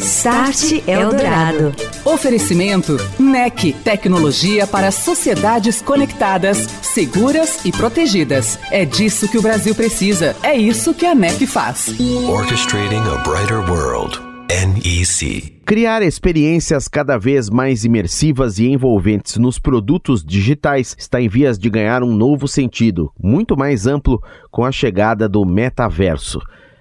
Start Eldorado. Oferecimento NEC, tecnologia para sociedades conectadas, seguras e protegidas. É disso que o Brasil precisa. É isso que a NEC faz. Orchestrating a brighter world. NEC. Criar experiências cada vez mais imersivas e envolventes nos produtos digitais está em vias de ganhar um novo sentido, muito mais amplo com a chegada do metaverso.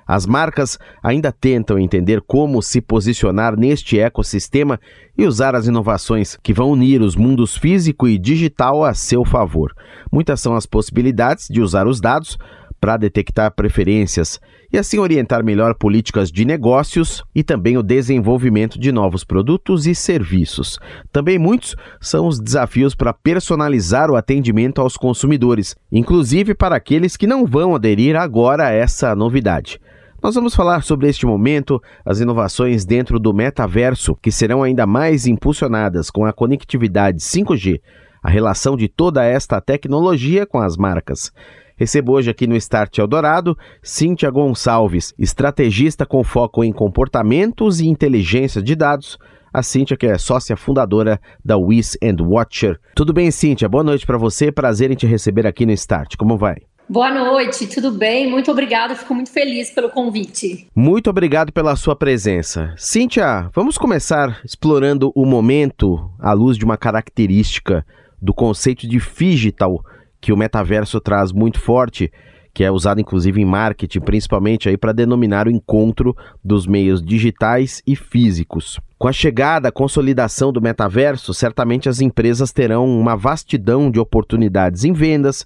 As marcas ainda tentam entender como se posicionar neste ecossistema e usar as inovações que vão unir os mundos físico e digital a seu favor. Muitas são as possibilidades de usar os dados para detectar preferências e assim orientar melhor políticas de negócios e também o desenvolvimento de novos produtos e serviços. Também muitos são os desafios para personalizar o atendimento aos consumidores, inclusive para aqueles que não vão aderir agora a essa novidade. Nós vamos falar sobre este momento, as inovações dentro do metaverso, que serão ainda mais impulsionadas com a conectividade 5G, a relação de toda esta tecnologia com as marcas. Recebo hoje aqui no Start Eldorado Cíntia Gonçalves, estrategista com foco em comportamentos e inteligência de dados. A Cíntia, que é sócia fundadora da Wiz and Watcher. Tudo bem, Cíntia? Boa noite para você. Prazer em te receber aqui no Start. Como vai? Boa noite, tudo bem? Muito obrigada, fico muito feliz pelo convite. Muito obrigado pela sua presença. Cíntia, vamos começar explorando o momento à luz de uma característica do conceito de digital que o metaverso traz muito forte, que é usado inclusive em marketing, principalmente aí para denominar o encontro dos meios digitais e físicos. Com a chegada, a consolidação do metaverso, certamente as empresas terão uma vastidão de oportunidades em vendas,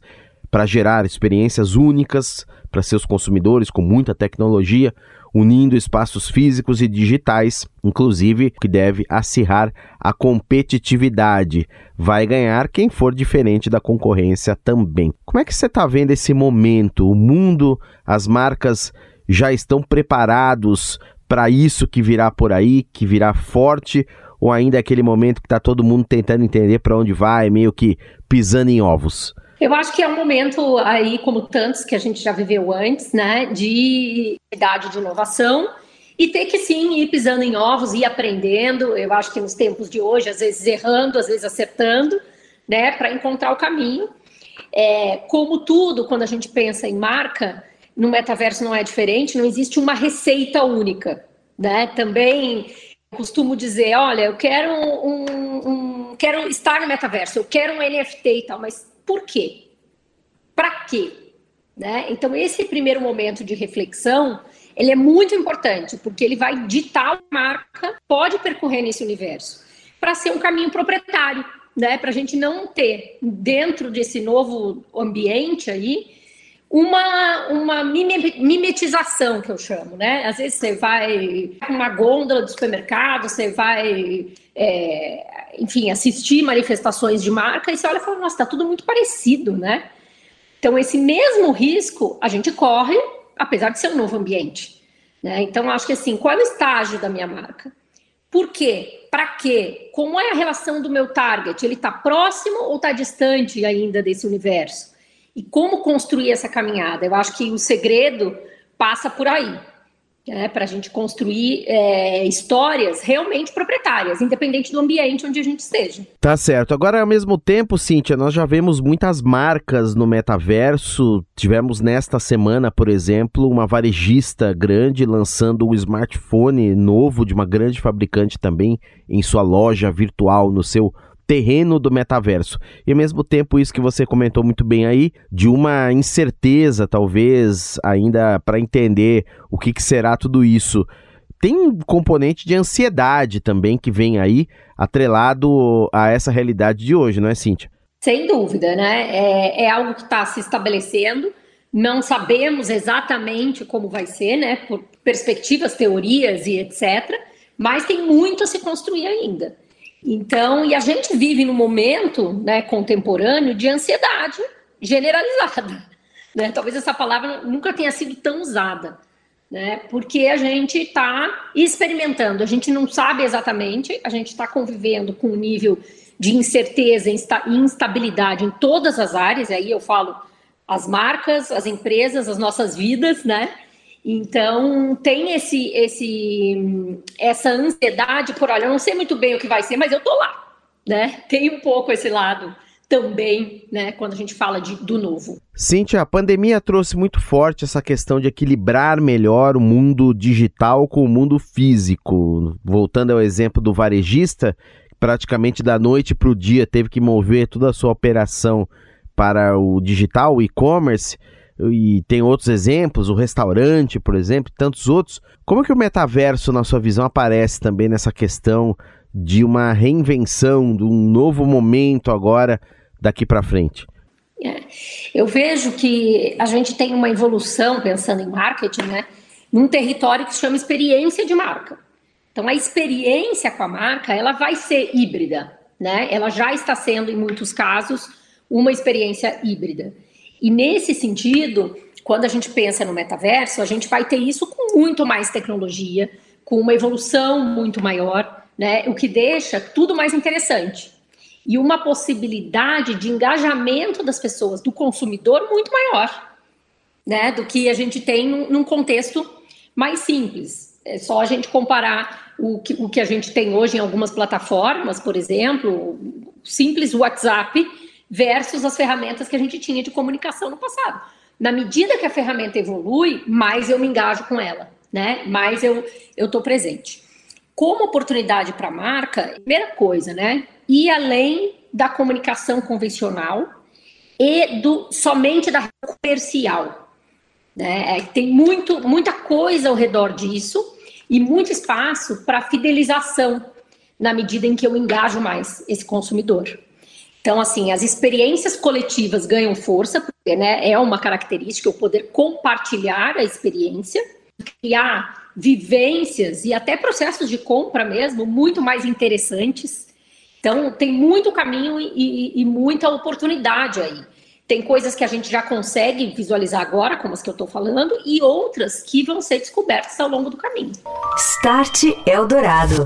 para gerar experiências únicas para seus consumidores com muita tecnologia, unindo espaços físicos e digitais, inclusive que deve acirrar a competitividade. Vai ganhar quem for diferente da concorrência também. Como é que você está vendo esse momento? O mundo, as marcas já estão preparados para isso que virá por aí, que virá forte? Ou ainda é aquele momento que está todo mundo tentando entender para onde vai, meio que pisando em ovos? Eu acho que é um momento aí, como tantos que a gente já viveu antes, né, de idade de inovação e ter que sim ir pisando em ovos e aprendendo. Eu acho que nos tempos de hoje, às vezes errando, às vezes acertando, né, para encontrar o caminho. É, como tudo, quando a gente pensa em marca, no metaverso não é diferente, não existe uma receita única, né? Também costumo dizer, olha, eu quero um, um, quero estar no metaverso, eu quero um NFT e tal, mas por quê? Para quê? Né? Então, esse primeiro momento de reflexão, ele é muito importante, porque ele vai ditar a marca pode percorrer nesse universo, para ser um caminho proprietário, né? para a gente não ter, dentro desse novo ambiente aí, uma, uma mimetização, que eu chamo, né? Às vezes você vai uma gôndola do supermercado, você vai, é, enfim, assistir manifestações de marca e você olha e fala, nossa, tá tudo muito parecido, né? Então, esse mesmo risco a gente corre, apesar de ser um novo ambiente. Né? Então, acho que assim, qual é o estágio da minha marca? Por quê? Para quê? Como é a relação do meu target? Ele está próximo ou está distante ainda desse universo? E como construir essa caminhada? Eu acho que o segredo passa por aí. Né, para a gente construir é, histórias realmente proprietárias, independente do ambiente onde a gente esteja. Tá certo. Agora, ao mesmo tempo, Cíntia, nós já vemos muitas marcas no metaverso. Tivemos nesta semana, por exemplo, uma varejista grande lançando um smartphone novo de uma grande fabricante também em sua loja virtual, no seu terreno do metaverso. E ao mesmo tempo, isso que você comentou muito bem aí, de uma incerteza, talvez, ainda para entender o que, que será tudo isso. Tem um componente de ansiedade também que vem aí, atrelado a essa realidade de hoje, não é, Cíntia? Sem dúvida, né? É, é algo que está se estabelecendo. Não sabemos exatamente como vai ser, né? Por perspectivas, teorias e etc mas tem muito a se construir ainda. Então, e a gente vive num momento né, contemporâneo de ansiedade generalizada. Né? Talvez essa palavra nunca tenha sido tão usada, né? porque a gente está experimentando, a gente não sabe exatamente, a gente está convivendo com um nível de incerteza e instabilidade em todas as áreas, aí eu falo as marcas, as empresas, as nossas vidas, né? Então tem esse, esse, essa ansiedade por, olha, eu não sei muito bem o que vai ser, mas eu tô lá, né? Tem um pouco esse lado também, né, quando a gente fala de, do novo. Cíntia, a pandemia trouxe muito forte essa questão de equilibrar melhor o mundo digital com o mundo físico. Voltando ao exemplo do varejista, praticamente da noite para o dia teve que mover toda a sua operação para o digital, o e-commerce e tem outros exemplos, o restaurante, por exemplo, e tantos outros. Como que o metaverso, na sua visão, aparece também nessa questão de uma reinvenção, de um novo momento agora daqui para frente? É. Eu vejo que a gente tem uma evolução, pensando em marketing, né, num território que se chama experiência de marca. Então, a experiência com a marca, ela vai ser híbrida, né? Ela já está sendo, em muitos casos, uma experiência híbrida. E nesse sentido, quando a gente pensa no metaverso, a gente vai ter isso com muito mais tecnologia, com uma evolução muito maior, né? O que deixa tudo mais interessante. E uma possibilidade de engajamento das pessoas, do consumidor, muito maior, né? Do que a gente tem num contexto mais simples. É só a gente comparar o que, o que a gente tem hoje em algumas plataformas, por exemplo, simples WhatsApp versus as ferramentas que a gente tinha de comunicação no passado. Na medida que a ferramenta evolui, mais eu me engajo com ela, né? Mais eu eu estou presente. Como oportunidade para a marca, primeira coisa, né? Ir além da comunicação convencional e do somente da comercial. Né? É, tem muito, muita coisa ao redor disso e muito espaço para fidelização na medida em que eu engajo mais esse consumidor. Então, assim, as experiências coletivas ganham força, porque né, é uma característica o poder compartilhar a experiência, criar vivências e até processos de compra mesmo muito mais interessantes. Então, tem muito caminho e, e, e muita oportunidade aí. Tem coisas que a gente já consegue visualizar agora, como as que eu estou falando, e outras que vão ser descobertas ao longo do caminho. Start Eldorado.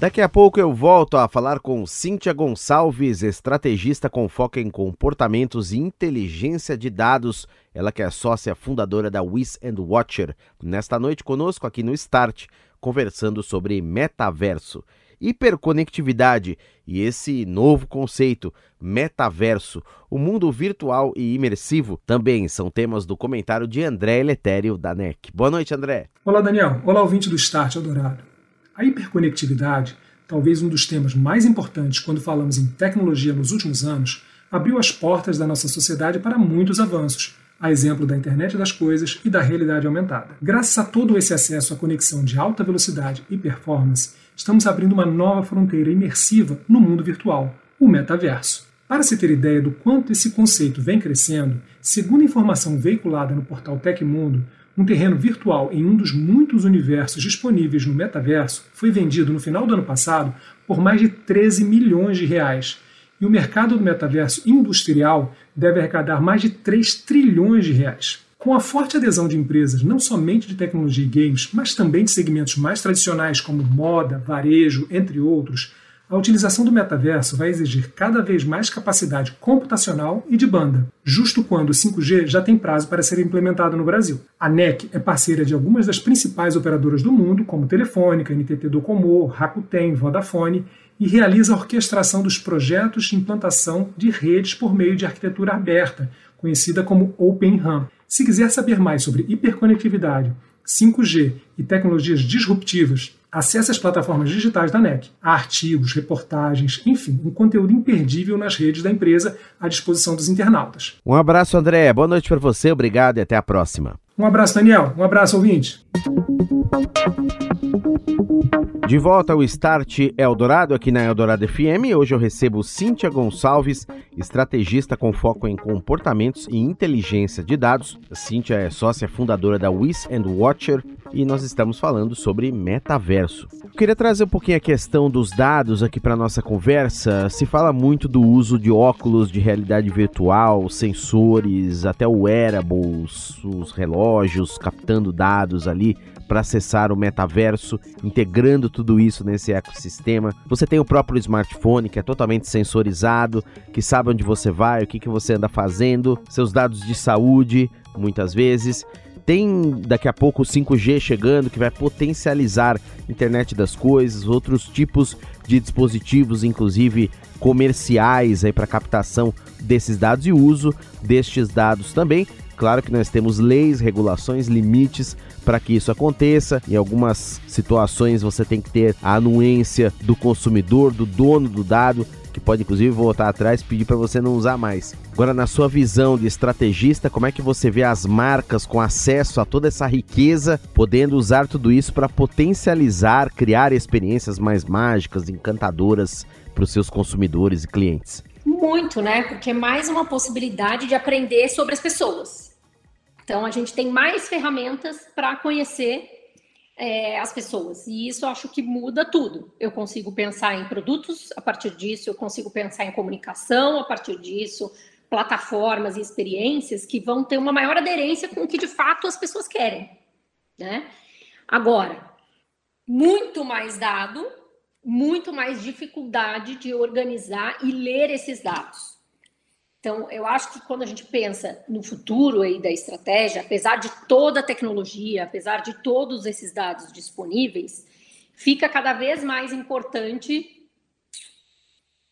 Daqui a pouco eu volto a falar com Cíntia Gonçalves, estrategista com foco em comportamentos e inteligência de dados. Ela que é sócia fundadora da Wiz and Watcher. Nesta noite conosco aqui no Start, conversando sobre metaverso, hiperconectividade e esse novo conceito, metaverso, o mundo virtual e imersivo, também são temas do comentário de André Eletério da NEC. Boa noite, André. Olá, Daniel. Olá, ouvinte do Start Eldorado. A hiperconectividade, talvez um dos temas mais importantes quando falamos em tecnologia nos últimos anos, abriu as portas da nossa sociedade para muitos avanços, a exemplo da internet das coisas e da realidade aumentada. Graças a todo esse acesso à conexão de alta velocidade e performance, estamos abrindo uma nova fronteira imersiva no mundo virtual, o metaverso. Para se ter ideia do quanto esse conceito vem crescendo, segundo informação veiculada no portal Tecmundo, um terreno virtual em um dos muitos universos disponíveis no metaverso foi vendido no final do ano passado por mais de 13 milhões de reais. E o mercado do metaverso industrial deve arrecadar mais de 3 trilhões de reais. Com a forte adesão de empresas não somente de tecnologia e games, mas também de segmentos mais tradicionais como moda, varejo, entre outros, a utilização do metaverso vai exigir cada vez mais capacidade computacional e de banda, justo quando o 5G já tem prazo para ser implementado no Brasil. A NEC é parceira de algumas das principais operadoras do mundo, como Telefônica, NTT Docomo, Rakuten, Vodafone, e realiza a orquestração dos projetos de implantação de redes por meio de arquitetura aberta, conhecida como Open RAN. Se quiser saber mais sobre hiperconectividade, 5G e tecnologias disruptivas Acesse as plataformas digitais da NEC. Há artigos, reportagens, enfim, um conteúdo imperdível nas redes da empresa à disposição dos internautas. Um abraço, André. Boa noite para você. Obrigado e até a próxima. Um abraço, Daniel. Um abraço, ouvinte. De volta ao Start Eldorado aqui na Eldorado FM. Hoje eu recebo Cíntia Gonçalves, estrategista com foco em comportamentos e inteligência de dados. Cíntia é sócia fundadora da Wiz and Watcher e nós estamos falando sobre metaverso. Eu queria trazer um pouquinho a questão dos dados aqui para nossa conversa. Se fala muito do uso de óculos de realidade virtual, sensores, até o wearables, os relógios captando dados ali para acessar o metaverso, integrando tudo isso nesse ecossistema. Você tem o próprio smartphone que é totalmente sensorizado, que sabe onde você vai, o que, que você anda fazendo, seus dados de saúde, muitas vezes. Tem daqui a pouco o 5G chegando que vai potencializar internet das coisas, outros tipos de dispositivos, inclusive comerciais aí para captação desses dados e uso destes dados também. Claro que nós temos leis, regulações, limites para que isso aconteça. Em algumas situações você tem que ter a anuência do consumidor, do dono do dado, que pode inclusive voltar atrás e pedir para você não usar mais. Agora, na sua visão de estrategista, como é que você vê as marcas com acesso a toda essa riqueza, podendo usar tudo isso para potencializar, criar experiências mais mágicas, encantadoras para os seus consumidores e clientes? Muito, né? Porque é mais uma possibilidade de aprender sobre as pessoas. Então, a gente tem mais ferramentas para conhecer é, as pessoas. E isso eu acho que muda tudo. Eu consigo pensar em produtos a partir disso, eu consigo pensar em comunicação a partir disso, plataformas e experiências que vão ter uma maior aderência com o que de fato as pessoas querem. Né? Agora, muito mais dado, muito mais dificuldade de organizar e ler esses dados. Então, eu acho que quando a gente pensa no futuro aí da estratégia, apesar de toda a tecnologia, apesar de todos esses dados disponíveis, fica cada vez mais importante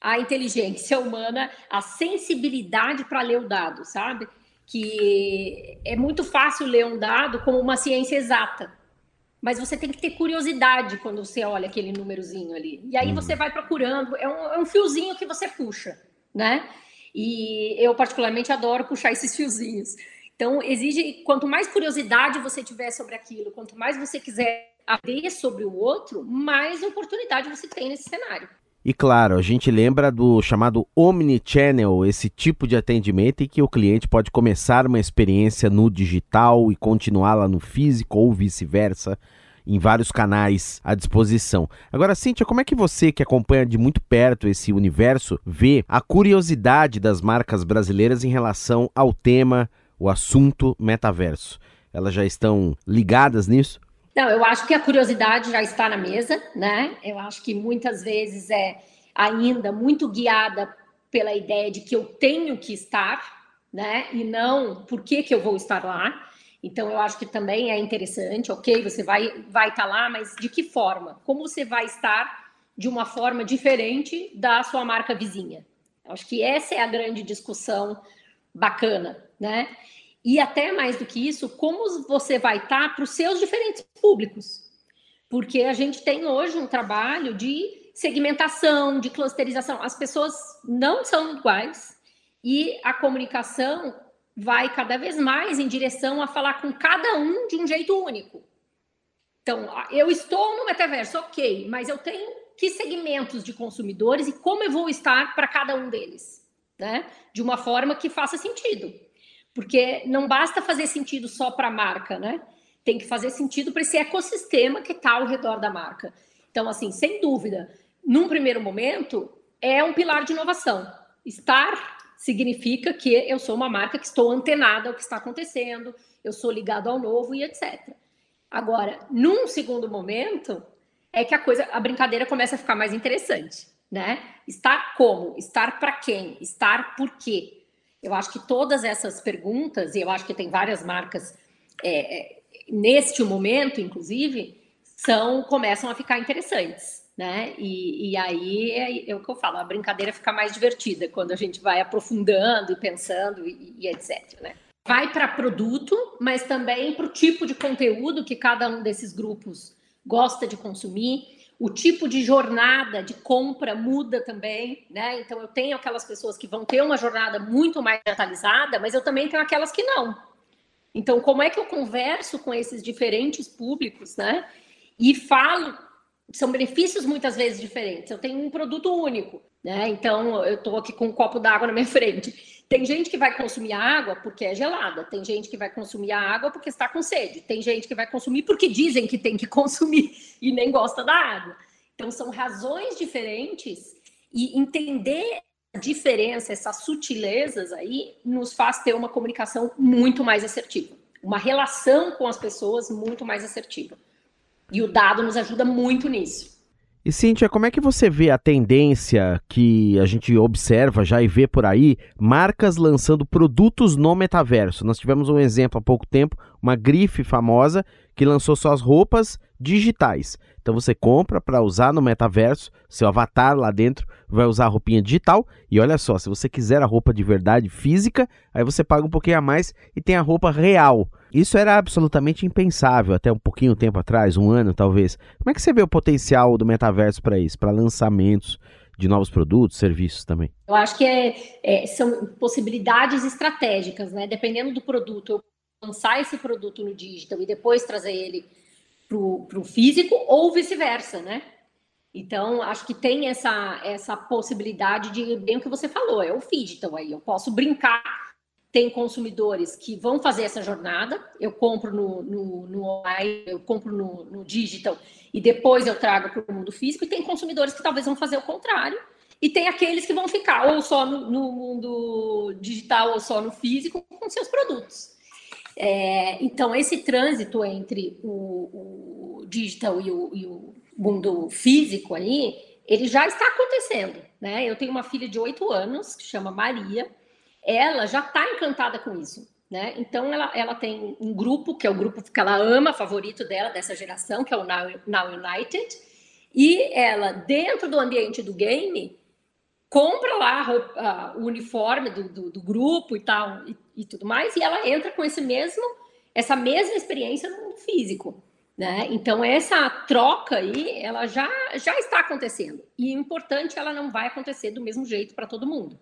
a inteligência humana, a sensibilidade para ler o dado, sabe? Que é muito fácil ler um dado como uma ciência exata, mas você tem que ter curiosidade quando você olha aquele númerozinho ali. E aí uhum. você vai procurando, é um, é um fiozinho que você puxa, né? E eu, particularmente, adoro puxar esses fiozinhos. Então, exige, quanto mais curiosidade você tiver sobre aquilo, quanto mais você quiser aprender sobre o outro, mais oportunidade você tem nesse cenário. E claro, a gente lembra do chamado Omnichannel, esse tipo de atendimento em que o cliente pode começar uma experiência no digital e continuá-la no físico ou vice-versa em vários canais à disposição. Agora, Cíntia, como é que você, que acompanha de muito perto esse universo, vê a curiosidade das marcas brasileiras em relação ao tema, o assunto metaverso? Elas já estão ligadas nisso? Não, eu acho que a curiosidade já está na mesa, né? Eu acho que muitas vezes é ainda muito guiada pela ideia de que eu tenho que estar, né? E não por que, que eu vou estar lá. Então, eu acho que também é interessante, ok, você vai vai estar tá lá, mas de que forma? Como você vai estar de uma forma diferente da sua marca vizinha? Eu acho que essa é a grande discussão bacana, né? E até mais do que isso, como você vai estar tá para os seus diferentes públicos? Porque a gente tem hoje um trabalho de segmentação, de clusterização. As pessoas não são iguais e a comunicação vai cada vez mais em direção a falar com cada um de um jeito único. Então, eu estou no metaverso, ok, mas eu tenho que segmentos de consumidores e como eu vou estar para cada um deles, né? De uma forma que faça sentido. Porque não basta fazer sentido só para a marca, né? Tem que fazer sentido para esse ecossistema que está ao redor da marca. Então, assim, sem dúvida, num primeiro momento, é um pilar de inovação. Estar significa que eu sou uma marca que estou antenada ao que está acontecendo, eu sou ligado ao novo e etc. Agora, num segundo momento, é que a coisa, a brincadeira começa a ficar mais interessante, né? Estar como? Estar para quem? Estar por quê? Eu acho que todas essas perguntas, e eu acho que tem várias marcas é, é neste momento, inclusive, são começam a ficar interessantes né? E, e aí é, é, o que eu falo, a brincadeira fica mais divertida quando a gente vai aprofundando e pensando e, e etc. Né? Vai para produto, mas também para o tipo de conteúdo que cada um desses grupos gosta de consumir. O tipo de jornada de compra muda também, né? Então eu tenho aquelas pessoas que vão ter uma jornada muito mais atualizada, mas eu também tenho aquelas que não. Então, como é que eu converso com esses diferentes públicos, né? E falo são benefícios muitas vezes diferentes. Eu tenho um produto único, né? Então eu estou aqui com um copo d'água na minha frente. Tem gente que vai consumir água porque é gelada, tem gente que vai consumir a água porque está com sede, tem gente que vai consumir porque dizem que tem que consumir e nem gosta da água. Então são razões diferentes e entender a diferença, essas sutilezas aí, nos faz ter uma comunicação muito mais assertiva, uma relação com as pessoas muito mais assertiva. E o dado nos ajuda muito nisso. E Cíntia, como é que você vê a tendência que a gente observa já e vê por aí, marcas lançando produtos no metaverso? Nós tivemos um exemplo há pouco tempo, uma grife famosa que lançou suas roupas digitais. Então você compra para usar no metaverso, seu avatar lá dentro vai usar a roupinha digital. E olha só, se você quiser a roupa de verdade física, aí você paga um pouquinho a mais e tem a roupa real. Isso era absolutamente impensável até um pouquinho tempo atrás, um ano talvez. Como é que você vê o potencial do metaverso para isso, para lançamentos de novos produtos, serviços também? Eu acho que é, é, são possibilidades estratégicas, né? Dependendo do produto, eu lançar esse produto no digital e depois trazer ele para o físico ou vice-versa, né? Então, acho que tem essa, essa possibilidade de, bem o que você falou, é o digital aí. Eu posso brincar. Tem consumidores que vão fazer essa jornada, eu compro no, no, no online, eu compro no, no digital e depois eu trago para o mundo físico, e tem consumidores que talvez vão fazer o contrário, e tem aqueles que vão ficar ou só no, no mundo digital ou só no físico com seus produtos. É, então, esse trânsito entre o, o digital e o, e o, mundo físico aí, ele já está acontecendo, né? Eu tenho uma filha de oito anos, que chama Maria, ela já está encantada com isso, né? Então, ela, ela tem um grupo, que é o grupo que ela ama, favorito dela, dessa geração, que é o Now, Now United, e ela, dentro do ambiente do game, compra lá roupa, o uniforme do, do, do, grupo e tal e, e, tudo mais, e ela entra com esse mesmo, essa mesma experiência no mundo físico. Né? Então, essa troca aí, ela já, já está acontecendo. E importante, ela não vai acontecer do mesmo jeito para todo mundo.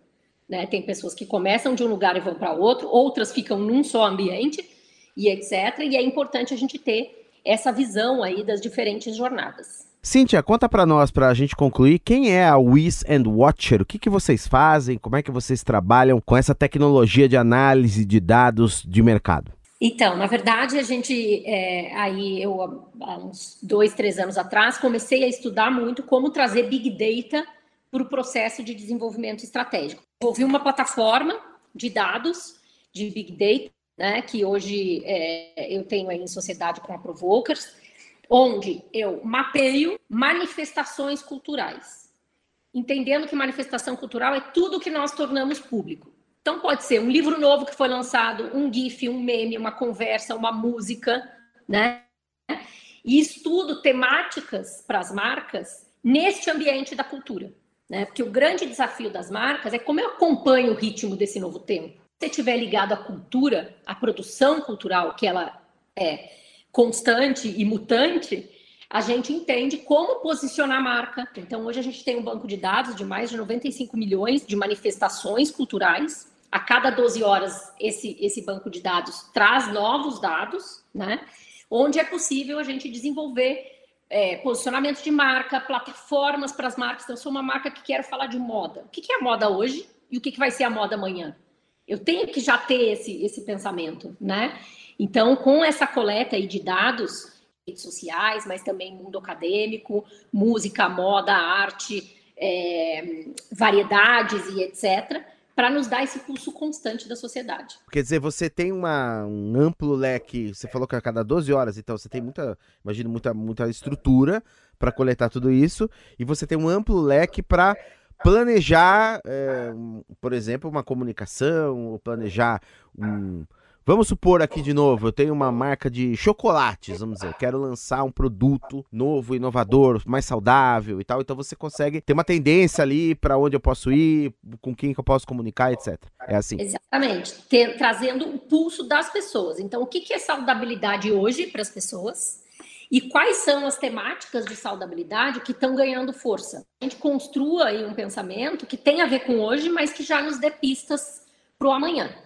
Né? Tem pessoas que começam de um lugar e vão para outro, outras ficam num só ambiente, e etc. E é importante a gente ter essa visão aí das diferentes jornadas. Cíntia, conta para nós, para a gente concluir, quem é a Wiz and Watcher? O que, que vocês fazem? Como é que vocês trabalham com essa tecnologia de análise de dados de mercado? Então, na verdade, a gente, é, aí eu, há uns dois, três anos atrás, comecei a estudar muito como trazer Big Data para o processo de desenvolvimento estratégico. Houve uma plataforma de dados de Big Data, né, que hoje é, eu tenho aí em sociedade com a Provokers, onde eu mapeio manifestações culturais, entendendo que manifestação cultural é tudo que nós tornamos público. Então, pode ser um livro novo que foi lançado, um GIF, um meme, uma conversa, uma música, né? E estudo temáticas para as marcas neste ambiente da cultura, né? Porque o grande desafio das marcas é como eu acompanho o ritmo desse novo tempo. Se você estiver ligado à cultura, à produção cultural, que ela é constante e mutante, a gente entende como posicionar a marca. Então, hoje a gente tem um banco de dados de mais de 95 milhões de manifestações culturais. A cada 12 horas, esse, esse banco de dados traz novos dados, né? Onde é possível a gente desenvolver é, posicionamento de marca, plataformas para as marcas. Então, eu sou uma marca que quero falar de moda. O que, é a moda hoje e o que, que vai ser a moda amanhã? Eu tenho que já ter esse, esse pensamento, né? Então, com essa coleta de dados, redes sociais, mas também mundo acadêmico, música, moda, arte, é, variedades e etc., para nos dar esse pulso constante da sociedade. Quer dizer, você tem uma, um amplo leque, você falou que a cada 12 horas, então você tem muita, imagino, muita, muita estrutura para coletar tudo isso, e você tem um amplo leque para planejar, é, por exemplo, uma comunicação, ou planejar um Vamos supor aqui de novo, eu tenho uma marca de chocolates, vamos dizer, quero lançar um produto novo, inovador, mais saudável e tal, então você consegue ter uma tendência ali para onde eu posso ir, com quem que eu posso comunicar, etc. É assim. Exatamente, Ter, trazendo o pulso das pessoas. Então, o que, que é saudabilidade hoje para as pessoas? E quais são as temáticas de saudabilidade que estão ganhando força? A gente construa aí um pensamento que tem a ver com hoje, mas que já nos dê pistas para o amanhã.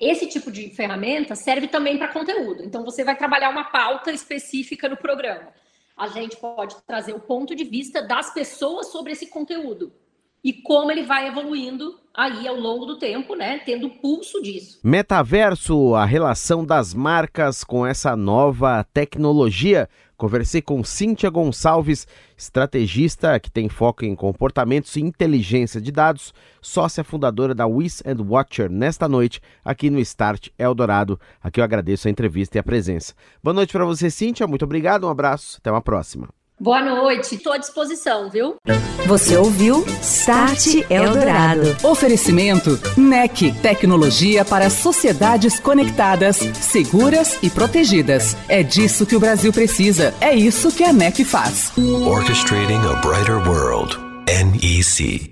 Esse tipo de ferramenta serve também para conteúdo. Então, você vai trabalhar uma pauta específica no programa. a gente pode trazer o ponto de vista das pessoas sobre esse conteúdo e como ele vai evoluindo aí ao longo do tempo, né, tendo pulso disso. Metaverso, a relação das marcas com essa nova tecnologia. Conversei com Cíntia Gonçalves, estrategista que tem foco em comportamentos e inteligência de dados, sócia fundadora da Wiz and Watcher, nesta noite aqui no Start Eldorado. Aqui eu agradeço a entrevista e a presença. Boa noite para você, Cíntia. Muito obrigado, um abraço, até uma próxima. Boa noite, estou à disposição, viu? Você ouviu Start Eldorado. Oferecimento NEC, tecnologia para sociedades conectadas, seguras e protegidas. É disso que o Brasil precisa. É isso que a NEC faz. Orchestrating a brighter world. NEC.